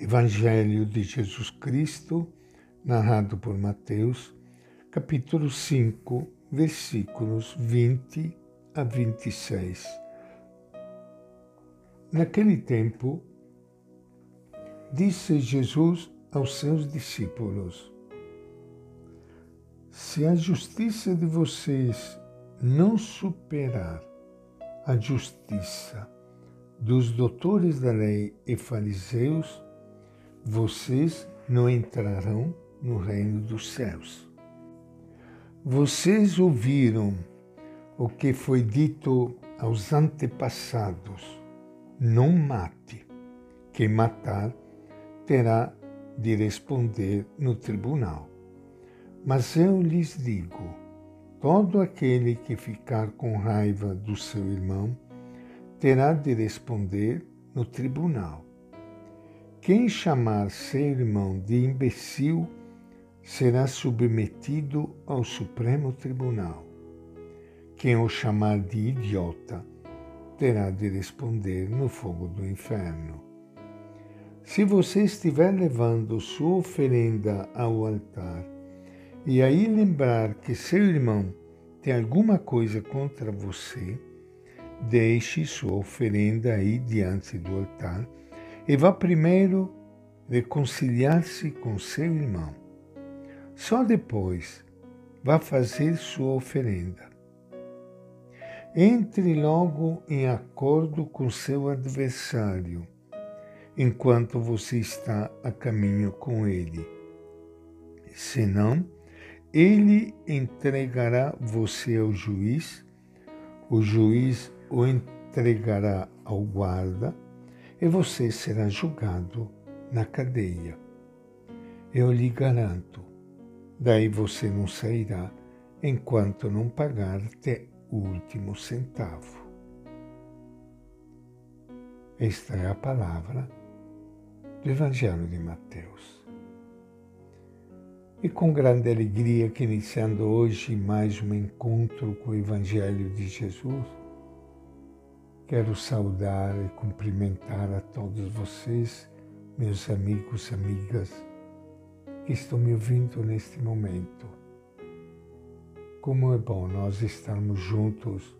Evangelho de Jesus Cristo, narrado por Mateus, capítulo 5, versículos 20 a 26. Naquele tempo, disse Jesus aos seus discípulos: Se a justiça de vocês não superar a justiça dos doutores da lei e fariseus, vocês não entrarão no reino dos céus. Vocês ouviram o que foi dito aos antepassados: não mate. Quem matar terá de responder no tribunal. Mas eu lhes digo: todo aquele que ficar com raiva do seu irmão terá de responder no tribunal. Quem chamar seu irmão de imbecil será submetido ao Supremo Tribunal. Quem o chamar de idiota terá de responder no fogo do inferno. Se você estiver levando sua oferenda ao altar e aí lembrar que seu irmão tem alguma coisa contra você, deixe sua oferenda aí diante do altar e vá primeiro reconciliar-se com seu irmão. Só depois vá fazer sua oferenda. Entre logo em acordo com seu adversário, enquanto você está a caminho com ele. Senão, ele entregará você ao juiz, o juiz o entregará ao guarda e você será julgado na cadeia. Eu lhe garanto, daí você não sairá enquanto não pagar até o último centavo. Esta é a palavra do Evangelho de Mateus. E com grande alegria que iniciando hoje mais um encontro com o Evangelho de Jesus, Quero saudar e cumprimentar a todos vocês, meus amigos amigas, que estão me ouvindo neste momento. Como é bom nós estarmos juntos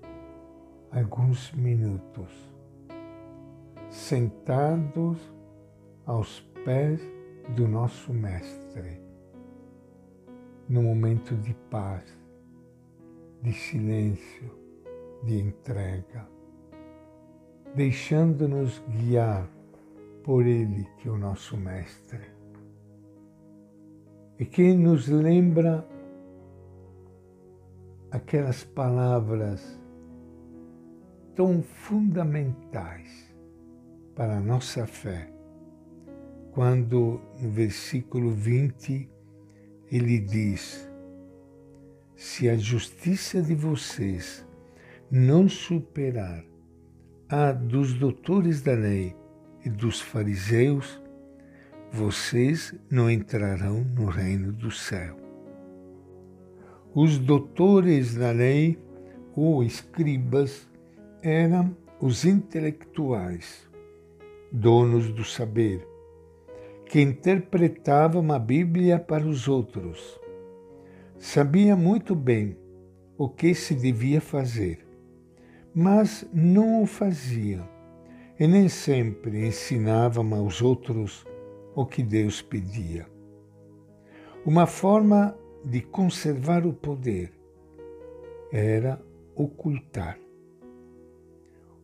alguns minutos, sentados aos pés do nosso Mestre, no momento de paz, de silêncio, de entrega deixando-nos guiar por Ele, que é o nosso Mestre, e que nos lembra aquelas palavras tão fundamentais para a nossa fé, quando no versículo 20 ele diz: Se a justiça de vocês não superar a dos doutores da lei e dos fariseus, vocês não entrarão no reino do céu. Os doutores da lei ou escribas eram os intelectuais, donos do saber, que interpretavam a Bíblia para os outros. Sabia muito bem o que se devia fazer mas não o faziam e nem sempre ensinavam aos outros o que Deus pedia. Uma forma de conservar o poder era ocultar.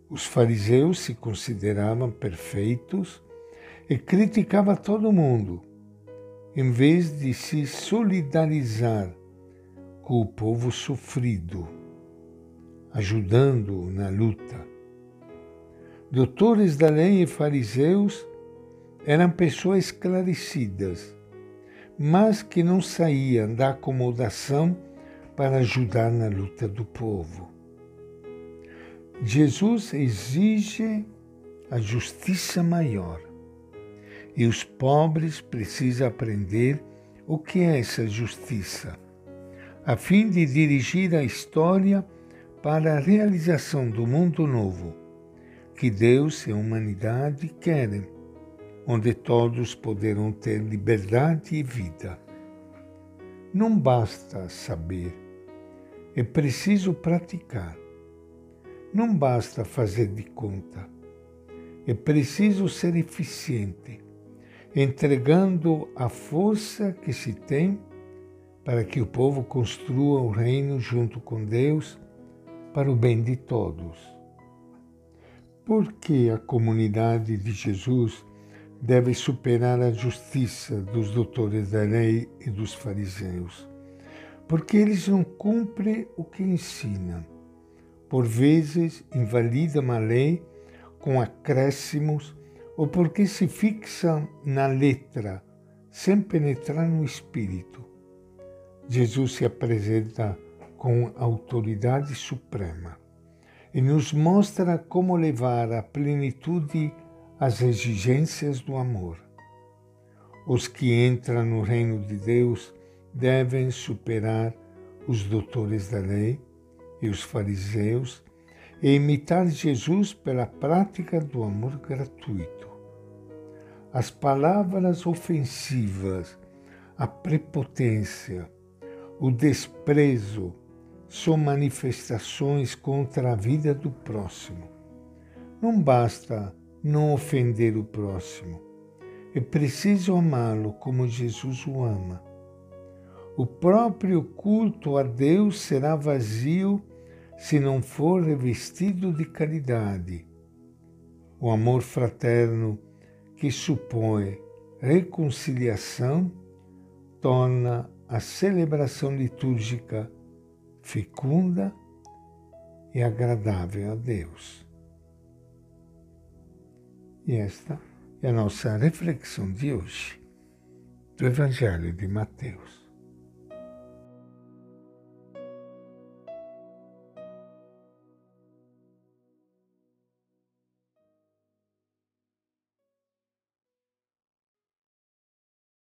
Os fariseus se consideravam perfeitos e criticavam todo mundo, em vez de se solidarizar com o povo sofrido ajudando-o na luta. Doutores da lei e fariseus eram pessoas esclarecidas, mas que não saíam da acomodação para ajudar na luta do povo. Jesus exige a justiça maior e os pobres precisam aprender o que é essa justiça, a fim de dirigir a história para a realização do mundo novo que Deus e a humanidade querem, onde todos poderão ter liberdade e vida. Não basta saber, é preciso praticar. Não basta fazer de conta, é preciso ser eficiente, entregando a força que se tem para que o povo construa o reino junto com Deus para o bem de todos. Por que a comunidade de Jesus deve superar a justiça dos doutores da lei e dos fariseus? Porque eles não cumprem o que ensinam. Por vezes invalidam a lei com acréscimos ou porque se fixam na letra sem penetrar no espírito Jesus se apresenta com autoridade suprema e nos mostra como levar à plenitude as exigências do amor. Os que entram no reino de Deus devem superar os doutores da lei e os fariseus e imitar Jesus pela prática do amor gratuito. As palavras ofensivas, a prepotência, o desprezo são manifestações contra a vida do próximo. Não basta não ofender o próximo, é preciso amá-lo como Jesus o ama. O próprio culto a Deus será vazio se não for revestido de caridade. O amor fraterno que supõe reconciliação torna a celebração litúrgica fecunda e agradável a Deus. E esta é a nossa reflexão de hoje do Evangelho de Mateus.